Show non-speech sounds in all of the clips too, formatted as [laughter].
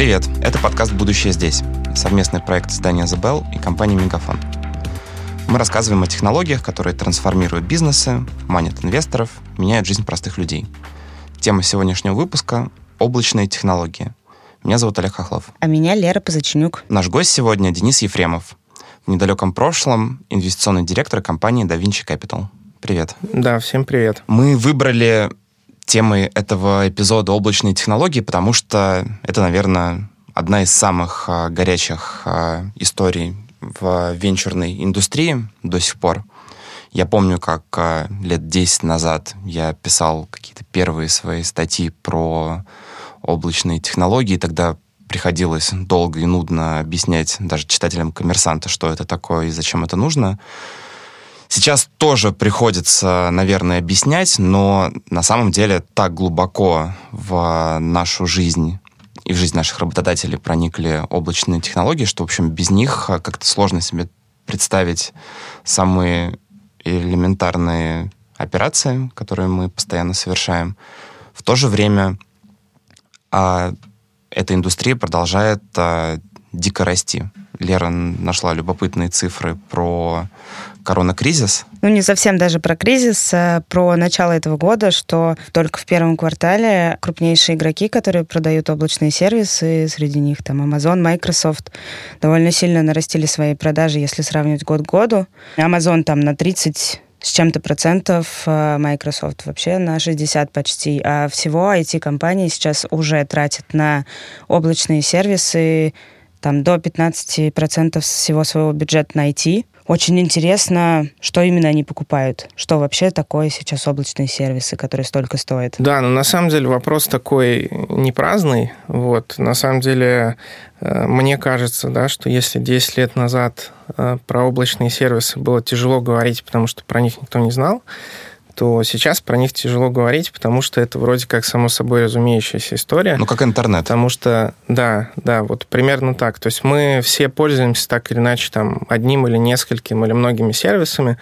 Привет, это подкаст «Будущее здесь», совместный проект издания The Bell и компании «Мегафон». Мы рассказываем о технологиях, которые трансформируют бизнесы, манят инвесторов, меняют жизнь простых людей. Тема сегодняшнего выпуска — облачные технологии. Меня зовут Олег Хохлов. А меня Лера Позаченюк. Наш гость сегодня Денис Ефремов. В недалеком прошлом инвестиционный директор компании DaVinci Capital. Привет. Да, всем привет. Мы выбрали темой этого эпизода облачные технологии, потому что это, наверное, одна из самых а, горячих а, историй в венчурной индустрии до сих пор. Я помню, как а, лет 10 назад я писал какие-то первые свои статьи про облачные технологии, тогда приходилось долго и нудно объяснять даже читателям коммерсанта, что это такое и зачем это нужно. Сейчас тоже приходится, наверное, объяснять, но на самом деле так глубоко в нашу жизнь и в жизнь наших работодателей проникли облачные технологии, что, в общем, без них как-то сложно себе представить самые элементарные операции, которые мы постоянно совершаем. В то же время а, эта индустрия продолжает а, дико расти. Лера нашла любопытные цифры про коронакризис. Ну, не совсем даже про кризис, а про начало этого года, что только в первом квартале крупнейшие игроки, которые продают облачные сервисы, среди них там Amazon, Microsoft, довольно сильно нарастили свои продажи, если сравнивать год к году. Amazon там на 30 с чем-то процентов, а Microsoft вообще на 60 почти. А всего IT-компании сейчас уже тратят на облачные сервисы там до 15% всего своего бюджета на IT. Очень интересно, что именно они покупают, что вообще такое сейчас облачные сервисы, которые столько стоят. Да, но на самом деле вопрос такой не праздный. Вот, на самом деле, э, мне кажется, да, что если 10 лет назад э, про облачные сервисы было тяжело говорить, потому что про них никто не знал, то сейчас про них тяжело говорить, потому что это вроде как само собой разумеющаяся история. Ну, как интернет. Потому что, да, да, вот примерно так. То есть мы все пользуемся так или иначе там одним или нескольким или многими сервисами,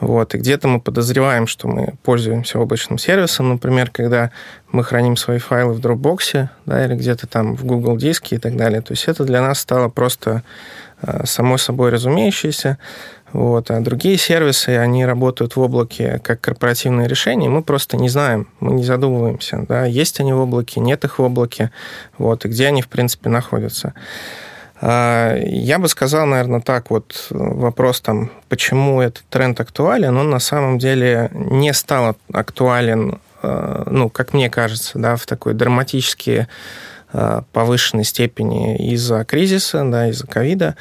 вот, и где-то мы подозреваем, что мы пользуемся облачным сервисом, например, когда мы храним свои файлы в Dropbox, да, или где-то там в Google диске и так далее. То есть это для нас стало просто э, само собой разумеющееся. Вот. А другие сервисы, они работают в облаке как корпоративные решения, мы просто не знаем, мы не задумываемся, да, есть они в облаке, нет их в облаке, вот, и где они, в принципе, находятся. А, я бы сказал, наверное, так вот, вопрос там, почему этот тренд актуален, он на самом деле не стал актуален, а, ну, как мне кажется, да, в такой драматический а, повышенной степени из-за кризиса, да, из-за ковида.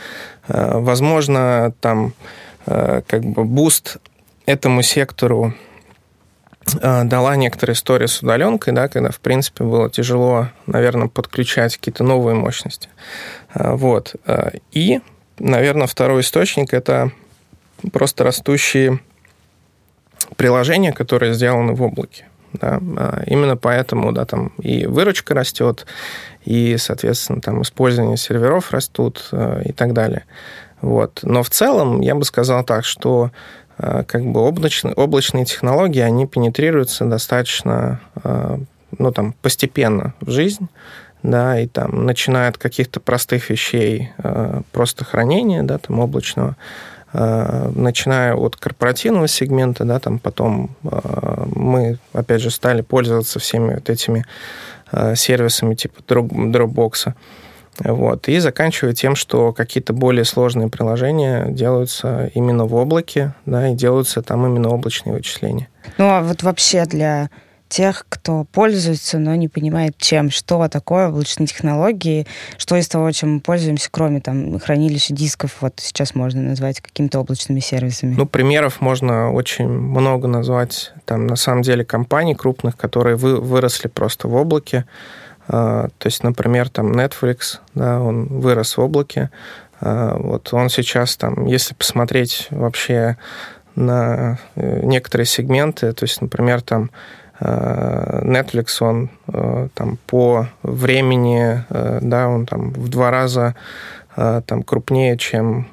Возможно, там Э, как бы boost этому сектору э, дала некоторая история с удаленкой, да, когда, в принципе, было тяжело, наверное, подключать какие-то новые мощности. Э, вот. И, наверное, второй источник – это просто растущие приложения, которые сделаны в облаке. Да. Именно поэтому да, там и выручка растет, и, соответственно, там использование серверов растут и так далее. Вот. Но в целом я бы сказал так, что э, как бы облачные, облачные технологии, они пенетрируются достаточно ну, там, постепенно в жизнь, да, и там, начиная от каких-то простых вещей, просто хранения, да, там, облачного, начиная от корпоративного сегмента, да, там потом мы, опять же, стали пользоваться всеми вот этими сервисами типа Dropbox, вот. И заканчивая тем, что какие-то более сложные приложения делаются именно в облаке, да, и делаются там именно облачные вычисления. Ну, а вот вообще для тех, кто пользуется, но не понимает, чем, что такое облачные технологии, что из того, чем мы пользуемся, кроме там хранилища дисков, вот сейчас можно назвать какими-то облачными сервисами? Ну, примеров можно очень много назвать. Там, на самом деле, компаний крупных, которые вы, выросли просто в облаке, а, то есть, например, там Netflix, да, он вырос в облаке. А, вот он сейчас там, если посмотреть вообще на э, некоторые сегменты, то есть, например, там Netflix, он там по времени, да, он там в два раза там крупнее, чем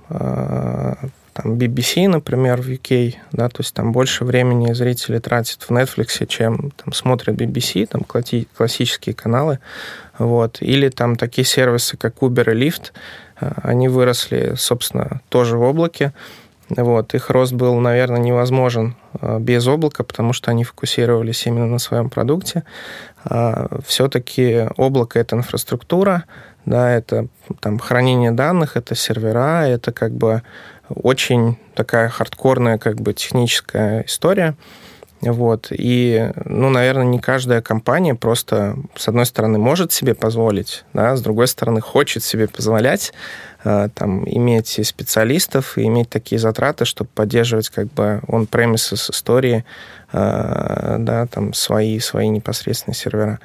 там BBC, например, в UK, да, то есть там больше времени зрители тратят в Netflix, чем там смотрят BBC, там классические каналы, вот, или там такие сервисы, как Uber и Lyft, э, они выросли, собственно, тоже в облаке, вот, их рост был, наверное, невозможен э, без облака, потому что они фокусировались именно на своем продукте. А, Все-таки облако — это инфраструктура, да, это там хранение данных, это сервера, это как бы очень такая хардкорная как бы техническая история. Вот. И, ну, наверное, не каждая компания просто, с одной стороны, может себе позволить, да, с другой стороны, хочет себе позволять э, там, иметь специалистов и иметь такие затраты, чтобы поддерживать как бы on-premises истории, э, да, там, свои, свои непосредственные сервера.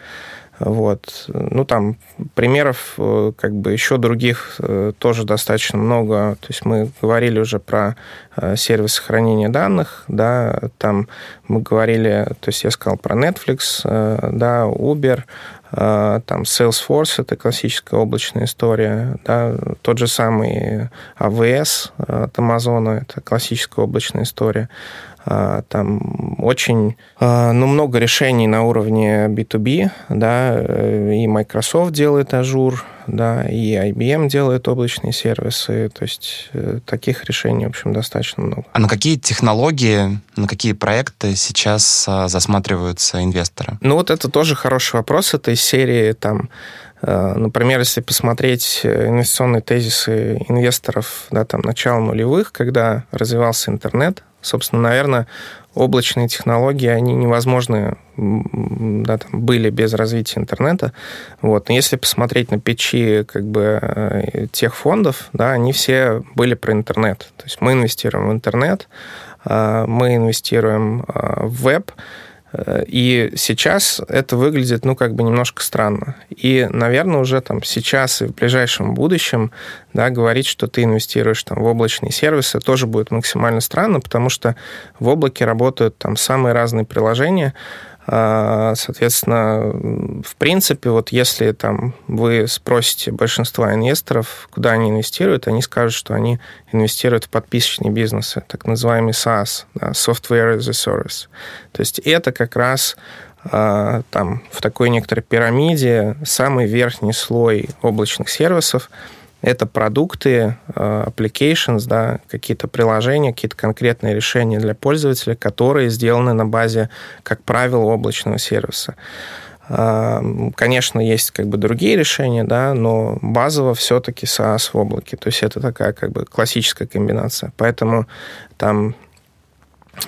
Вот. Ну, там примеров э, как бы еще других э, тоже достаточно много. То есть мы говорили уже про э, сервисы хранения данных, да, там мы говорили, то есть я сказал про Netflix, да, Uber, там Salesforce, это классическая облачная история, да, тот же самый AWS от Amazon, это классическая облачная история. А, там очень а, ну, много решений на уровне B2B, да, э, и Microsoft делает Azure, да, и IBM делает облачные сервисы, то есть э, таких решений, в общем, достаточно много. А на какие технологии, на какие проекты сейчас а, засматриваются инвесторы? Ну вот это тоже хороший вопрос, это из серии там Например, если посмотреть инвестиционные тезисы инвесторов да, там, начала нулевых, когда развивался интернет, Собственно, наверное, облачные технологии, они невозможны да, там, были без развития интернета. Вот. Но если посмотреть на печи как бы, э, тех фондов, да, они все были про интернет. То есть мы инвестируем в интернет, э, мы инвестируем э, в веб, и сейчас это выглядит, ну, как бы немножко странно. И, наверное, уже там сейчас и в ближайшем будущем, да, говорить, что ты инвестируешь там в облачные сервисы, тоже будет максимально странно, потому что в облаке работают там самые разные приложения, соответственно, в принципе, вот если там вы спросите большинства инвесторов, куда они инвестируют, они скажут, что они инвестируют в подписочные бизнесы, так называемый SaaS, да, Software as a Service. То есть это как раз а, там в такой некоторой пирамиде самый верхний слой облачных сервисов – это продукты, э, applications, да, какие-то приложения, какие-то конкретные решения для пользователя, которые сделаны на базе, как правило, облачного сервиса. Э, конечно, есть как бы другие решения, да, но базово все-таки SaaS в облаке. То есть это такая как бы классическая комбинация. Поэтому там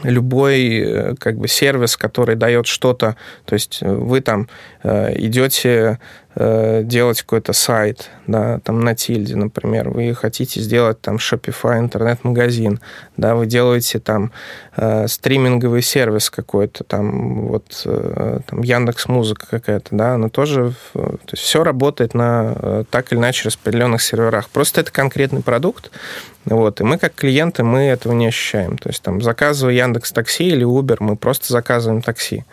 любой э, как бы сервис, который дает что-то, то есть вы там идете Э, делать какой-то сайт, да, там на тильде, например, вы хотите сделать там Shopify интернет-магазин, да, вы делаете там э, стриминговый сервис какой-то, там вот э, там Яндекс Музыка какая-то, да, она тоже, то есть все работает на э, так или иначе распределенных серверах. Просто это конкретный продукт, вот, и мы как клиенты, мы этого не ощущаем. То есть там заказывая Яндекс Такси или Uber, мы просто заказываем такси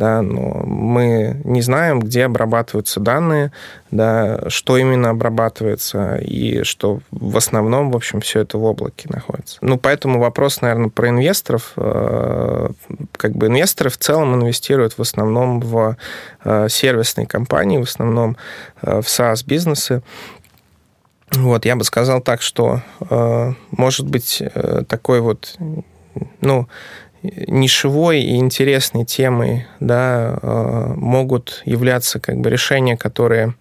да, но мы не знаем, где обрабатываются данные, да, что именно обрабатывается, и что в основном, в общем, все это в облаке находится. Ну, поэтому вопрос, наверное, про инвесторов. Э, как бы инвесторы в целом инвестируют в основном в э, сервисные компании, в основном э, в SaaS-бизнесы, вот, я бы сказал так, что может быть такой вот, ну, нишевой и интересной темой да, могут являться как бы решения, которые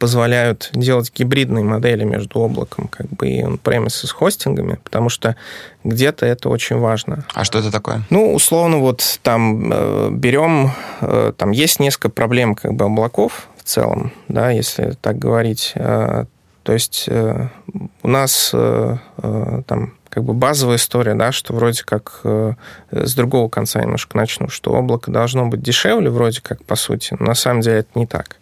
позволяют делать гибридные модели между облаком как бы и on-premises с хостингами, потому что где-то это очень важно. А что это такое? Ну, условно, вот там э, берем, э, там есть несколько проблем как бы облаков в целом, да, если так говорить. То есть у нас там как бы базовая история, да, что вроде как э, с другого конца немножко начну, что облако должно быть дешевле вроде как, по сути, но на самом деле это не так.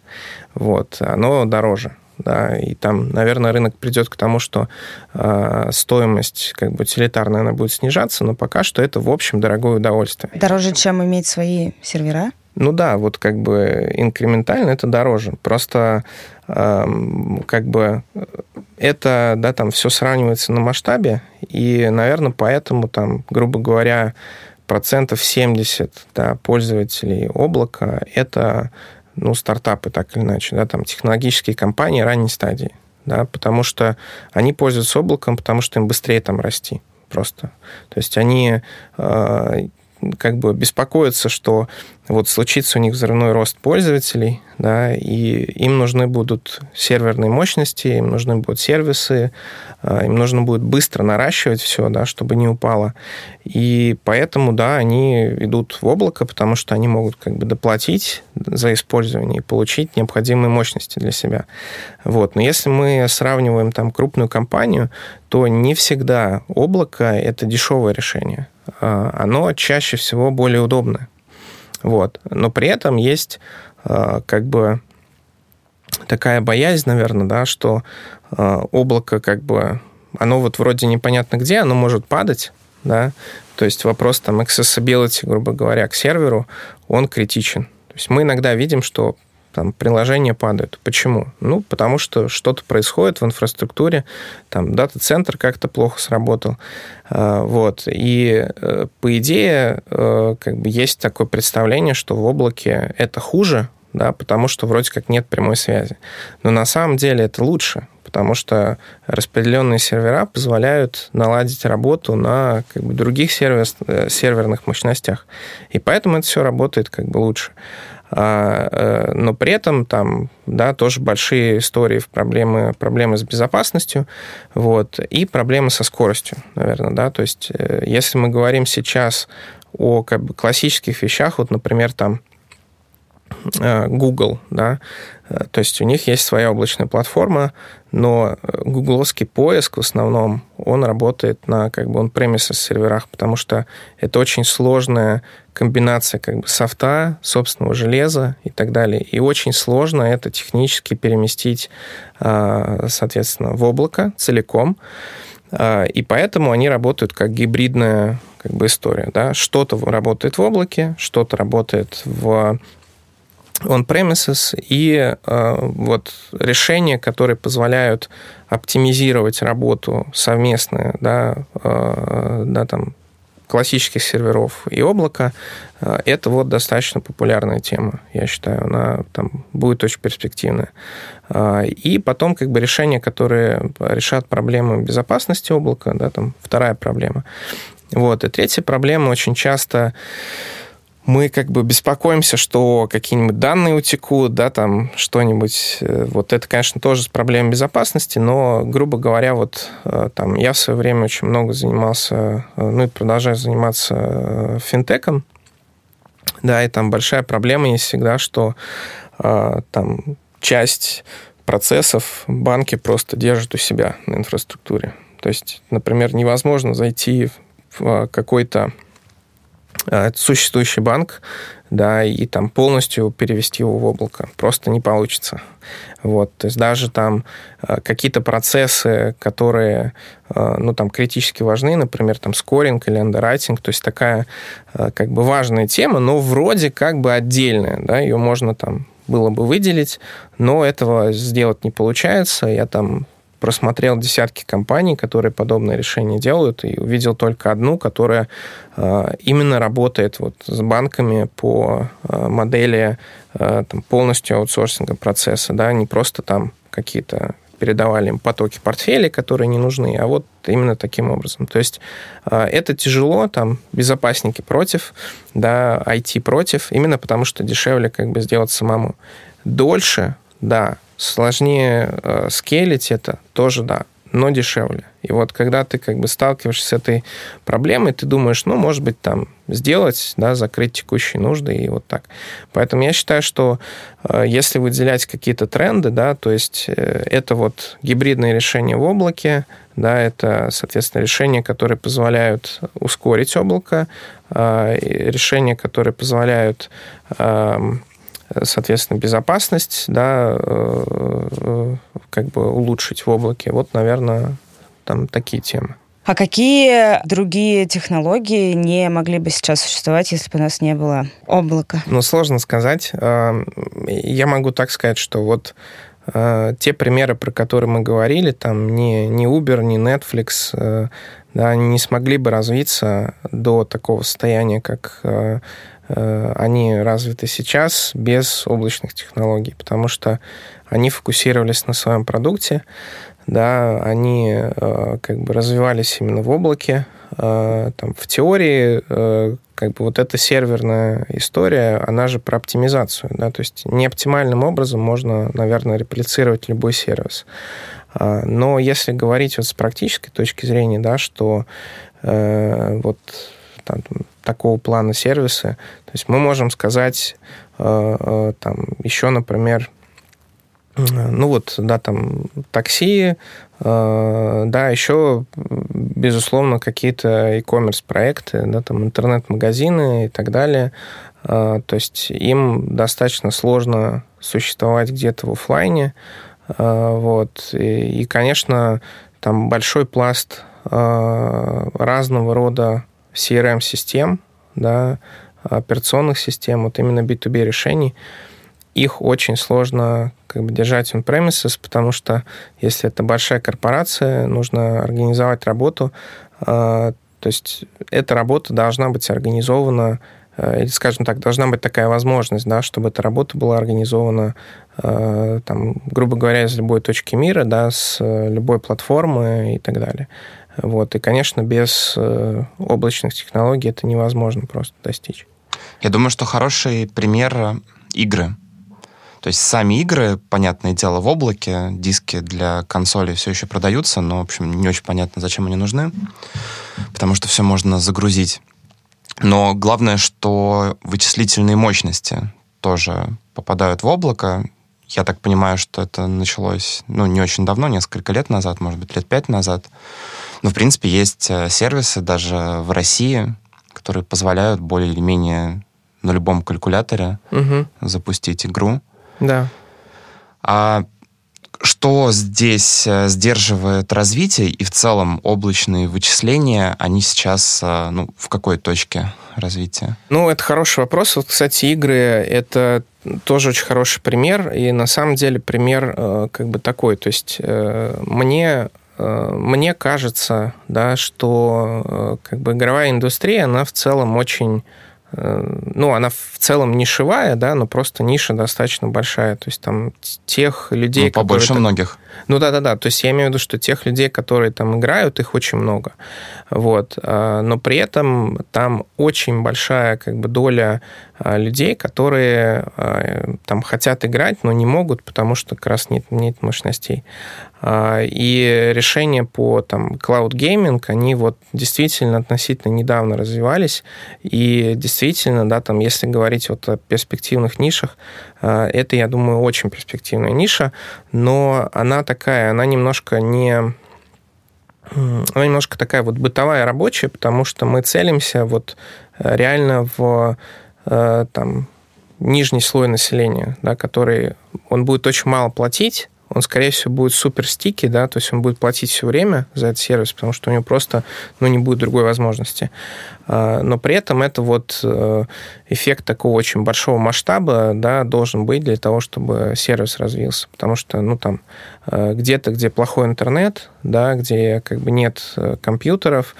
Вот, оно дороже. Да, и там, наверное, рынок придет к тому, что э, стоимость как бы утилитарная она будет снижаться, но пока что это, в общем, дорогое удовольствие. Дороже, чем иметь свои сервера? Ну да, вот как бы инкрементально это дороже. Просто э, как бы это, да, там все сравнивается на масштабе, И, наверное, поэтому там, грубо говоря, процентов 70 да, пользователей облака – это ну, стартапы, так или иначе, да, там технологические компании ранней стадии, да, потому что они пользуются облаком, потому что им быстрее там расти просто. То есть они э, как бы беспокоятся, что вот случится у них взрывной рост пользователей, да, и им нужны будут серверные мощности, им нужны будут сервисы, а, им нужно будет быстро наращивать все, да, чтобы не упало. И поэтому, да, они идут в облако, потому что они могут как бы доплатить за использование и получить необходимые мощности для себя. Вот. Но если мы сравниваем там крупную компанию, то не всегда облако – это дешевое решение. А, оно чаще всего более удобное. Вот. Но при этом есть а, как бы такая боязнь, наверное, да, что а, облако как бы оно вот вроде непонятно где, оно может падать, да, то есть вопрос там accessibility, грубо говоря, к серверу, он критичен. То есть мы иногда видим, что там приложения падают. Почему? Ну, потому что что-то происходит в инфраструктуре, там дата-центр как-то плохо сработал, а, вот. И э, по идее э, как бы есть такое представление, что в облаке это хуже, да, потому что вроде как нет прямой связи. Но на самом деле это лучше, потому что распределенные сервера позволяют наладить работу на как бы, других сервер, э, серверных мощностях. И поэтому это все работает как бы лучше. А, э, но при этом там, да, тоже большие истории проблемы, проблемы с безопасностью, вот, и проблемы со скоростью, наверное, да, то есть э, если мы говорим сейчас о как бы, классических вещах, вот, например, там Google, да, э, то есть у них есть своя облачная платформа, но гугловский поиск в основном, он работает на как бы он premises серверах, потому что это очень сложная комбинация как бы софта, собственного железа и так далее. И очень сложно это технически переместить, э, соответственно, в облако целиком. И поэтому они работают как гибридная как бы история. Да? Что-то работает в облаке, что-то работает в on-premises и э, вот решения, которые позволяют оптимизировать работу совместную, да, э, да, там, классических серверов и облака, э, это вот достаточно популярная тема, я считаю, она там будет очень перспективная. И потом как бы решения, которые решат проблему безопасности облака, да, там вторая проблема. Вот. И третья проблема очень часто мы как бы беспокоимся, что какие-нибудь данные утекут, да, там что-нибудь. Э, вот это, конечно, тоже с проблемой безопасности, но, грубо говоря, вот э, там я в свое время очень много занимался, э, ну и продолжаю заниматься финтеком, да, и там большая проблема есть всегда, что там часть процессов банки просто держат у себя на инфраструктуре. То есть, например, невозможно зайти в какой-то существующий банк, да, и там полностью перевести его в облако. Просто не получится. Вот, то есть даже там э, какие-то процессы, которые, э, ну, там, критически важны, например, там, скоринг или андеррайтинг, то есть такая, как бы, важная тема, но вроде как бы отдельная, да, ее можно там было бы выделить, но этого сделать не получается. Я там просмотрел десятки компаний, которые подобные решения делают, и увидел только одну, которая э, именно работает вот с банками по э, модели э, там, полностью аутсорсинга процесса, да, не просто там какие-то передавали им потоки портфелей, которые не нужны, а вот именно таким образом. То есть это тяжело, там безопасники против, да, IT против, именно потому что дешевле как бы сделать самому. Дольше, да, Сложнее э, скейлить это тоже, да, но дешевле. И вот когда ты как бы сталкиваешься с этой проблемой, ты думаешь, ну, может быть, там сделать, да, закрыть текущие нужды и вот так. Поэтому я считаю, что э, если выделять какие-то тренды, да, то есть э, это вот гибридные решения в облаке, да, это, соответственно, решения, которые позволяют ускорить облако, э, решения, которые позволяют э, соответственно, безопасность, да, э, как бы улучшить в облаке. Вот, наверное, там такие темы. А какие другие технологии не могли бы сейчас существовать, если бы у нас не было облака? Ну, сложно сказать. Я могу так сказать, что вот те примеры, про которые мы говорили, там ни, ни Uber, ни Netflix, да, они не смогли бы развиться до такого состояния, как они развиты сейчас без облачных технологий, потому что они фокусировались на своем продукте, да, они э, как бы развивались именно в облаке. Э, там, в теории э, как бы вот эта серверная история, она же про оптимизацию, да, то есть неоптимальным образом можно, наверное, реплицировать любой сервис. Но если говорить вот с практической точки зрения, да, что э, вот там, такого плана сервисы, то есть мы можем сказать э, э, там еще, например, ну вот, да, там такси, э, да, еще, безусловно, какие-то e-commerce проекты, да, там интернет-магазины и так далее. Э, то есть им достаточно сложно существовать где-то в офлайне. Э, вот. И, и, конечно, там большой пласт разного рода CRM-систем, да, операционных систем, вот именно B2B решений, их очень сложно как бы держать on premises, потому что если это большая корпорация, нужно организовать работу. А, то есть эта работа должна быть организована э, или, скажем так, должна быть такая возможность, да, чтобы эта работа была организована, э, там, грубо говоря, из любой точки мира, да, с э, любой платформы и так далее. Вот. И, конечно, без облачных технологий это невозможно просто достичь. Я думаю, что хороший пример игры. То есть сами игры, понятное дело, в облаке, диски для консоли все еще продаются, но, в общем, не очень понятно, зачем они нужны, потому что все можно загрузить. Но главное, что вычислительные мощности тоже попадают в облако. Я так понимаю, что это началось, ну, не очень давно, несколько лет назад, может быть, лет пять назад. Но, в принципе, есть э, сервисы даже в России, которые позволяют более или менее на любом калькуляторе угу. запустить игру. Да. А что здесь э, сдерживает развитие и в целом облачные вычисления, они сейчас э, ну, в какой точке развития? Ну, это хороший вопрос. Вот, кстати, игры — это тоже очень хороший пример, и на самом деле пример э, как бы такой. То есть мне мне кажется, да, что как бы игровая индустрия, она в целом очень ну, она в целом нишевая, да, но просто ниша достаточно большая. То есть там тех людей, ну, побольше которые... многих. Ну да-да-да, то есть я имею в виду, что тех людей, которые там играют, их очень много. Вот. Но при этом там очень большая как бы доля людей, которые а, там хотят играть, но не могут, потому что как раз нет, нет мощностей. И решения по там cloud gaming, они вот действительно относительно недавно развивались, и действительно, да, там, если говорить вот о перспективных нишах, это, я думаю, очень перспективная ниша, но она такая, она немножко не она немножко такая вот бытовая рабочая, потому что мы целимся вот э, реально в там, нижний слой населения, да, который он будет очень мало платить, он, скорее всего, будет супер стики, да, то есть он будет платить все время за этот сервис, потому что у него просто, ну, не будет другой возможности. А, но при этом это вот э, эффект такого очень большого масштаба, да, должен быть для того, чтобы сервис развился, потому что, ну, там, э, где-то, где плохой интернет, да, где как бы нет э, компьютеров,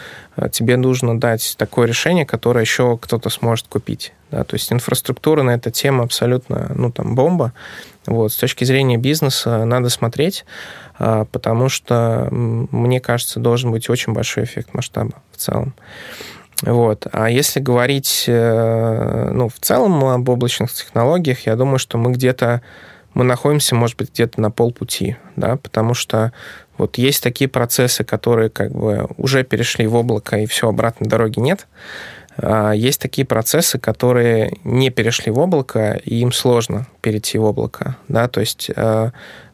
тебе нужно дать такое решение, которое еще кто-то сможет купить. Да, то есть инфраструктура на эту тему абсолютно, ну, там, бомба. Вот, с точки зрения бизнеса надо смотреть, потому что, мне кажется, должен быть очень большой эффект масштаба в целом. Вот. А если говорить э, ну, в целом об облачных технологиях, я думаю, что мы где-то мы находимся, может быть, где-то на полпути, да, потому что вот есть такие процессы, которые как бы уже перешли в облако, и все, обратной дороги нет. А, есть такие процессы, которые не перешли в облако, и им сложно перейти в облако. Да? То есть а,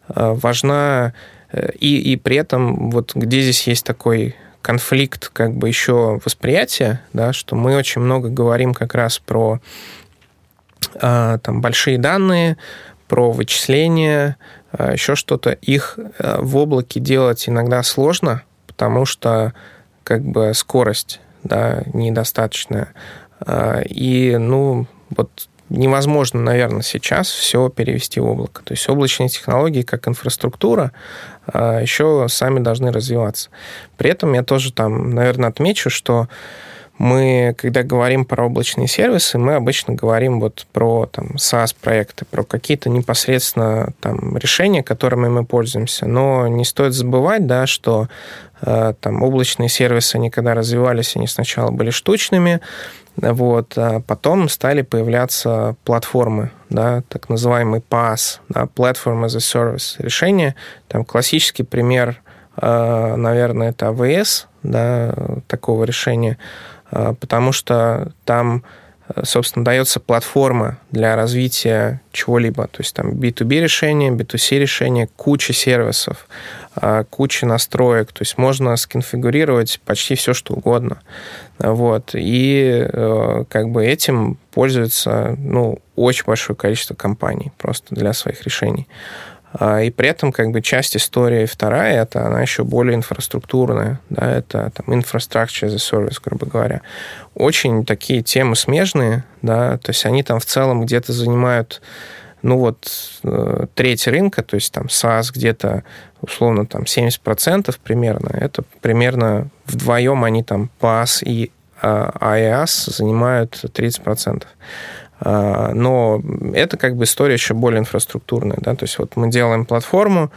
а, важна... Э, и, и при этом вот где здесь есть такой конфликт как бы еще восприятия, да, что мы очень много говорим как раз про там, большие данные, про вычисления, еще что-то. Их э, в облаке делать иногда сложно, потому что как бы скорость да, недостаточная. А, и, ну, вот невозможно, наверное, сейчас все перевести в облако. То есть облачные технологии как инфраструктура а, еще сами должны развиваться. При этом я тоже там, наверное, отмечу, что мы, когда говорим про облачные сервисы, мы обычно говорим вот про там, SaaS-проекты, про какие-то непосредственно там, решения, которыми мы пользуемся. Но не стоит забывать, да, что э, там, облачные сервисы, они когда развивались, они сначала были штучными, вот, а потом стали появляться платформы, да, так называемый PaaS, да, Platform as a Service решение. Там классический пример, э, наверное, это AWS, да, такого решения – а, потому что там, собственно, дается платформа для развития чего-либо. То есть там B2B решения, B2C решения, куча сервисов, а, куча настроек. То есть можно сконфигурировать почти все, что угодно. Вот. И э, как бы этим пользуется ну, очень большое количество компаний просто для своих решений. А, и при этом как бы часть истории вторая, это она еще более инфраструктурная, да, это там infrastructure as a service, грубо говоря. Очень такие темы смежные, да, то есть они там в целом где-то занимают ну вот э, треть рынка, то есть там SaaS где-то условно там 70% примерно, это примерно вдвоем они там PaaS и IaaS занимают 30%. А, но это как бы история еще более инфраструктурная. Да? То есть вот мы делаем платформу,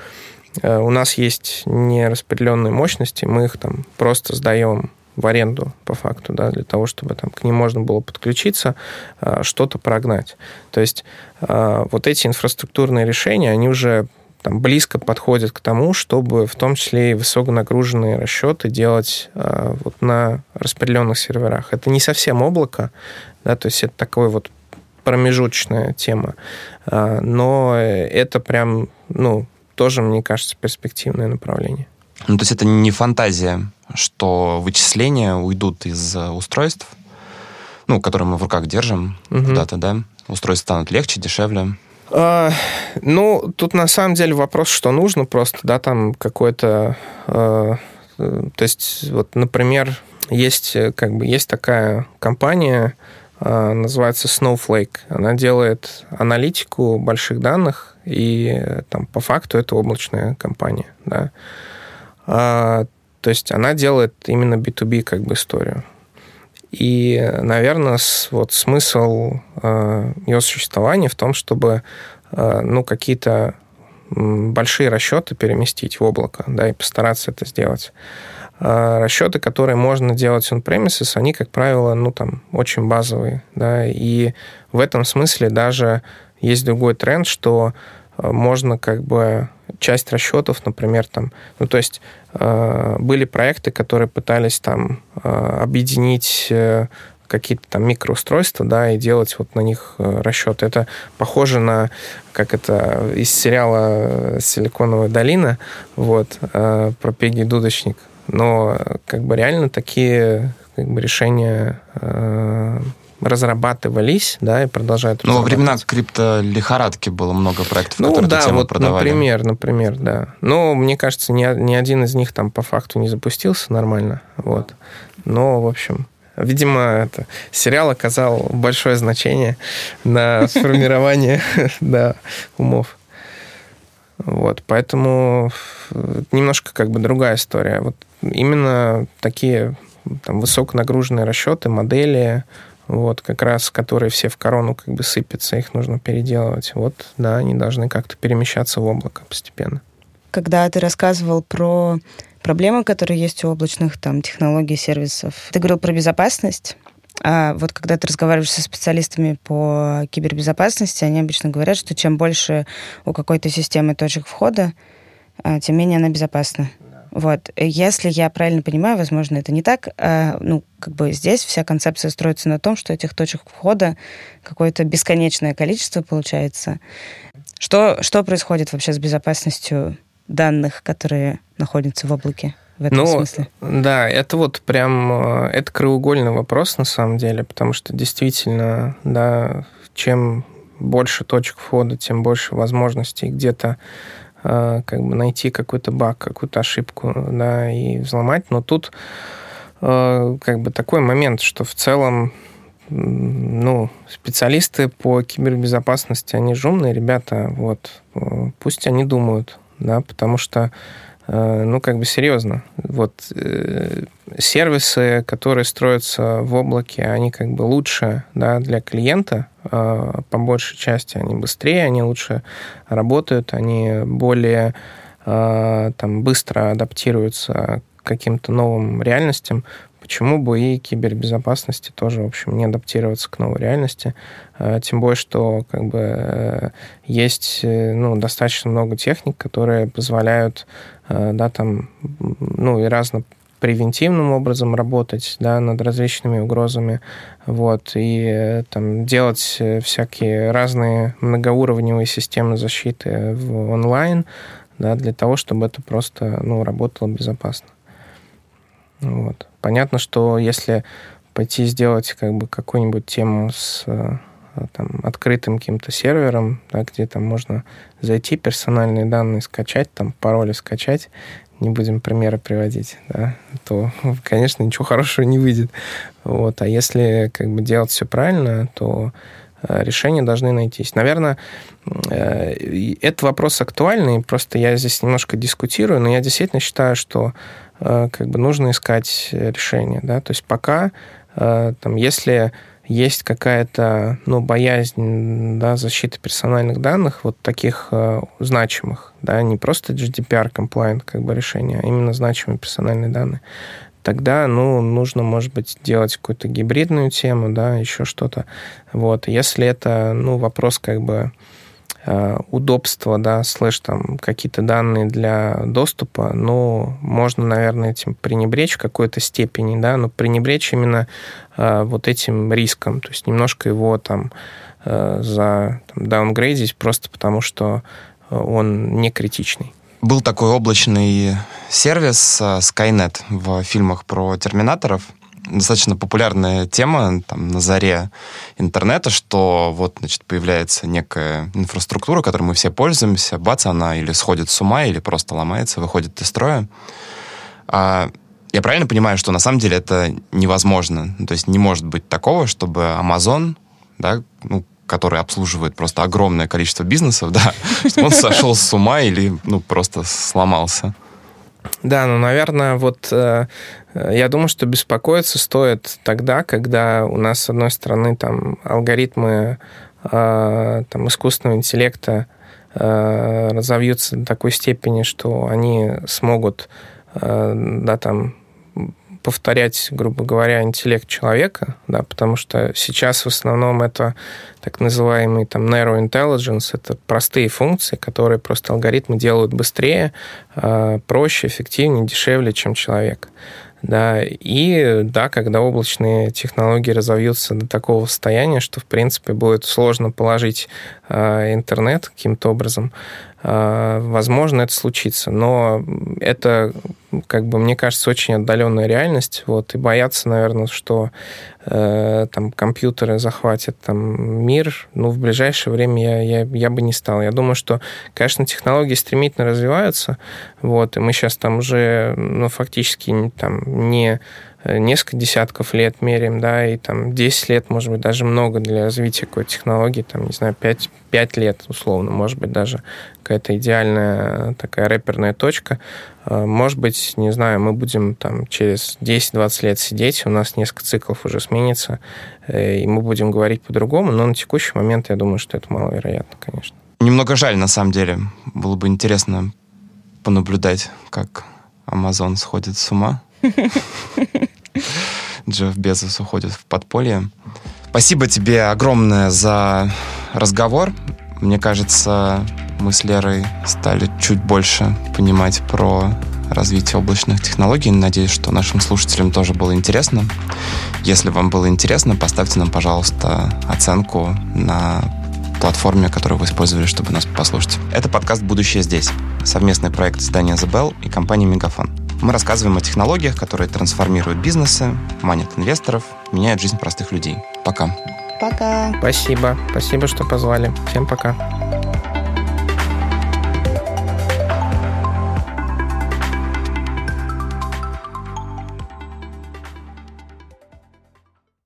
э, у нас есть нераспределенные мощности, мы их там просто сдаем в аренду по факту, да, для того, чтобы там к ним можно было подключиться, а, что-то прогнать. То есть а, вот эти инфраструктурные решения, они уже там, близко подходят к тому, чтобы в том числе и высоконагруженные расчеты делать вот на распределенных серверах. Это не совсем облако, да, то есть это такой вот промежуточная тема. А, но это прям, ну, тоже, мне кажется, перспективное направление. Ну, то есть это не фантазия, что вычисления уйдут из устройств, ну, которые мы в руках держим угу. куда-то, да? Устройства станут легче, дешевле. А, ну, тут на самом деле вопрос, что нужно просто, да, там какой-то... А, то есть, вот, например, есть, как бы, есть такая компания, называется Snowflake. Она делает аналитику больших данных, и там по факту это облачная компания. Да. А, то есть она делает именно B2B как бы историю. И, наверное, вот смысл э, ее существования в том, чтобы э, ну, какие-то большие расчеты переместить в облако, да, и постараться это сделать. А расчеты, которые можно делать on-premises, они, как правило, ну, там, очень базовые, да, и в этом смысле даже есть другой тренд, что э, можно как бы часть расчетов, например, там, ну, то есть э, были проекты, которые пытались там э, объединить какие-то там микроустройства, да, и делать вот на них расчеты. Это похоже на, как это, из сериала «Силиконовая долина», вот, про Пеги Дудочник, но как бы реально такие как бы, решения э, разрабатывались, да, и продолжают Ну, во времена крипто-лихорадки было много проектов, ну, которые да, эту тему вот, продавали. например, например, да. Но мне кажется, ни, ни один из них там по факту не запустился нормально, вот. Но, в общем, видимо, это сериал оказал большое значение на [laughs] сформирование да, умов. Вот, поэтому немножко как бы другая история. Вот именно такие там, высоконагруженные расчеты, модели, вот, как раз, которые все в корону как бы сыпятся, их нужно переделывать. Вот, да, они должны как-то перемещаться в облако постепенно. Когда ты рассказывал про проблемы, которые есть у облачных там, технологий, сервисов, ты говорил про безопасность. А вот когда ты разговариваешь со специалистами по кибербезопасности, они обычно говорят, что чем больше у какой-то системы точек входа, а, тем менее она безопасна. Вот. Если я правильно понимаю, возможно, это не так. А, ну, как бы здесь вся концепция строится на том, что этих точек входа какое-то бесконечное количество получается. Что, что происходит вообще с безопасностью данных, которые находятся в облаке? в этом ну, смысле? Да, это вот прям, э, это краеугольный вопрос на самом деле, потому что действительно, да, чем больше точек входа, тем больше возможностей где-то как бы найти какой-то баг, какую-то ошибку, да, и взломать. Но тут э, как бы такой момент, что в целом ну, специалисты по кибербезопасности, они же умные ребята, вот, пусть они думают, да, потому что Э, ну, как бы серьезно. Вот э, сервисы, которые строятся в облаке, они как бы лучше да, для клиента, э, по большей части они быстрее, они лучше работают, они более там, быстро адаптируются к каким-то новым реальностям, почему бы и кибербезопасности тоже, в общем, не адаптироваться к новой реальности. А, тем более, что как бы э, есть э, ну, достаточно много техник, которые позволяют э, да, там, ну, и разно превентивным образом работать да, над различными угрозами, вот, и там, делать всякие разные многоуровневые системы защиты в онлайн, да, для того, чтобы это просто ну, работало безопасно. Вот. Понятно, что если пойти сделать как бы какую-нибудь тему с э, там, открытым каким-то сервером, да, где там можно зайти, персональные данные скачать, там пароли скачать, не будем примеры приводить, да, то, [laughs] конечно, ничего хорошего не выйдет. Вот. А если как бы делать все правильно, то решения должны найтись. Наверное, э, этот вопрос актуальный, просто я здесь немножко дискутирую, но я действительно считаю, что Э, как бы нужно искать решение, да, то есть пока э, там, если есть какая-то, ну, боязнь, да, защиты персональных данных, вот таких э, значимых, да, не просто GDPR compliant как бы решение, а именно значимые персональные данные, тогда, ну, нужно, может быть, делать какую-то гибридную тему, да, еще что-то. Вот. Если это, ну, вопрос как бы Э, удобства, да, слэш там какие-то данные для доступа, но можно, наверное, этим пренебречь в какой-то степени, да, но пренебречь именно э, вот этим риском, то есть немножко его там э, за даунгрейдить просто потому, что он не критичный. Был такой облачный сервис Skynet в фильмах про терминаторов достаточно популярная тема там, на заре интернета, что вот, значит, появляется некая инфраструктура, которой мы все пользуемся, бац, она или сходит с ума, или просто ломается, выходит из строя. А, я правильно понимаю, что на самом деле это невозможно? То есть не может быть такого, чтобы Amazon, да, ну, который обслуживает просто огромное количество бизнесов, [laughs] да, чтобы он сошел с ума или ну, просто сломался. Да, ну, наверное, вот э, я думаю, что беспокоиться стоит тогда, когда у нас, с одной стороны, там алгоритмы э, там, искусственного интеллекта э, разовьются до такой степени, что они смогут э, да, там, повторять, грубо говоря, интеллект человека, да, потому что сейчас в основном это так называемый там narrow intelligence, это простые функции, которые просто алгоритмы делают быстрее, а, проще, эффективнее, дешевле, чем человек. Да, и да, когда облачные технологии разовьются до такого состояния, что, в принципе, будет сложно положить э, интернет каким-то образом, возможно, это случится. Но это, как бы, мне кажется, очень отдаленная реальность. Вот, и бояться, наверное, что э, там компьютеры захватят там мир, ну, в ближайшее время я, я, я бы не стал. Я думаю, что, конечно, технологии стремительно развиваются, вот, и мы сейчас там уже, ну, фактически там не э, несколько десятков лет меряем, да, и там 10 лет, может быть, даже много для развития какой-то технологии, там, не знаю, 5, 5 лет, условно, может быть, даже какая-то идеальная такая рэперная точка. Э, может быть, не знаю, мы будем там через 10-20 лет сидеть, у нас несколько циклов уже сменится, э, и мы будем говорить по-другому, но на текущий момент я думаю, что это маловероятно, конечно. Немного жаль, на самом деле. Было бы интересно понаблюдать, как Amazon сходит с ума. [laughs] [laughs] Джефф Безос уходит в подполье. Спасибо тебе огромное за разговор. Мне кажется, мы с Лерой стали чуть больше понимать про развитие облачных технологий. Надеюсь, что нашим слушателям тоже было интересно. Если вам было интересно, поставьте нам, пожалуйста, оценку на платформе, которую вы использовали, чтобы нас послушать. Это подкаст «Будущее здесь» совместный проект издания The и компании Мегафон. Мы рассказываем о технологиях, которые трансформируют бизнесы, манят инвесторов, меняют жизнь простых людей. Пока. Пока. Спасибо. Спасибо, что позвали. Всем пока.